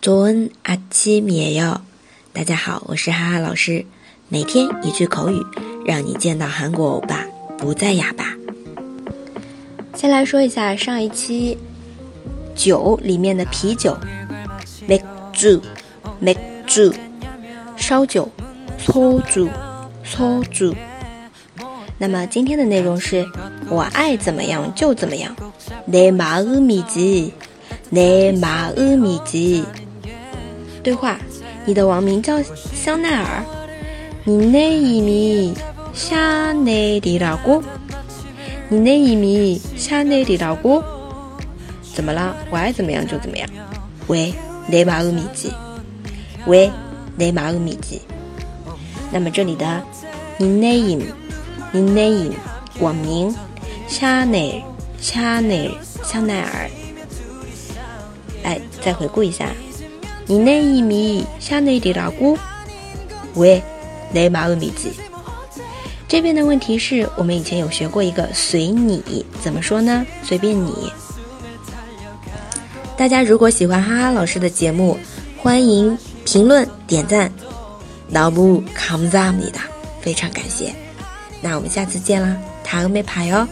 조은아침이에 요。 大家好，我是哈哈老师，每天一句口语，让你见到韩国欧巴不再哑巴。先来说一下上一期酒里面的啤酒，맥 주， 맥 주， 烧酒，소 주， 소 주。 那么今天的内容是我爱怎么样就怎么样，내마음이 지， 내마음이 지。 对话，你的网名叫香奈儿，你内一米香奈儿老姑，你内一米香奈儿老姑，怎么了？我爱怎么样就怎么样。喂，内马尔米基，喂，内马尔米基。那么这里的你内一，你内一网名香奈，香奈，香奈儿。哎，再回顾一下。你那伊米下那滴拉古喂，雷马乌米子。这边的问题是我们以前有学过一个随你怎么说呢？随便你。大家如果喜欢哈哈老师的节目，欢迎评论点赞，老母扛赞你的，非常感谢。那我们下次见啦，塔乌梅派哟。